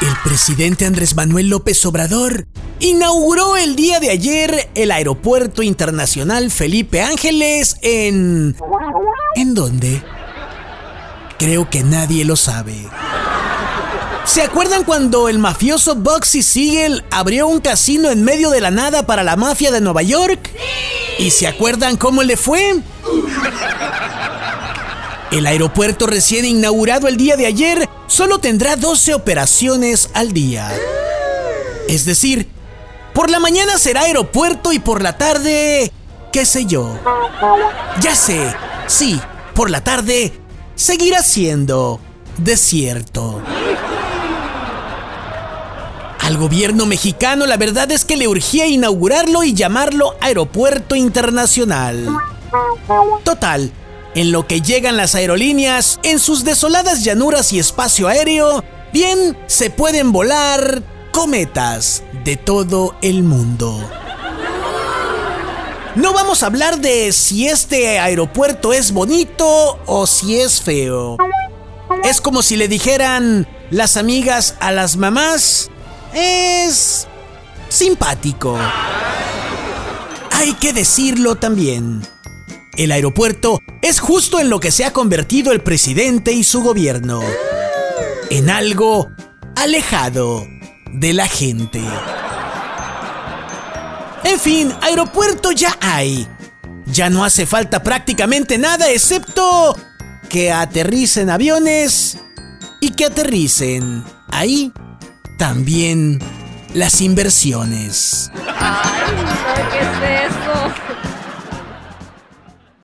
El presidente Andrés Manuel López Obrador inauguró el día de ayer el Aeropuerto Internacional Felipe Ángeles en... ¿En dónde? Creo que nadie lo sabe. ¿Se acuerdan cuando el mafioso Bugsy Siegel abrió un casino en medio de la nada para la mafia de Nueva York? ¿Y se acuerdan cómo le fue? El aeropuerto recién inaugurado el día de ayer solo tendrá 12 operaciones al día. Es decir, por la mañana será aeropuerto y por la tarde, qué sé yo. Ya sé, sí, por la tarde seguirá siendo desierto. Al gobierno mexicano la verdad es que le urgía inaugurarlo y llamarlo Aeropuerto Internacional. Total, en lo que llegan las aerolíneas, en sus desoladas llanuras y espacio aéreo, bien se pueden volar cometas de todo el mundo. No vamos a hablar de si este aeropuerto es bonito o si es feo. Es como si le dijeran las amigas a las mamás, es simpático. Hay que decirlo también. El aeropuerto es justo en lo que se ha convertido el presidente y su gobierno. En algo alejado de la gente. En fin, aeropuerto ya hay. Ya no hace falta prácticamente nada excepto que aterricen aviones y que aterricen ahí también las inversiones. Ay, ¿qué es eso?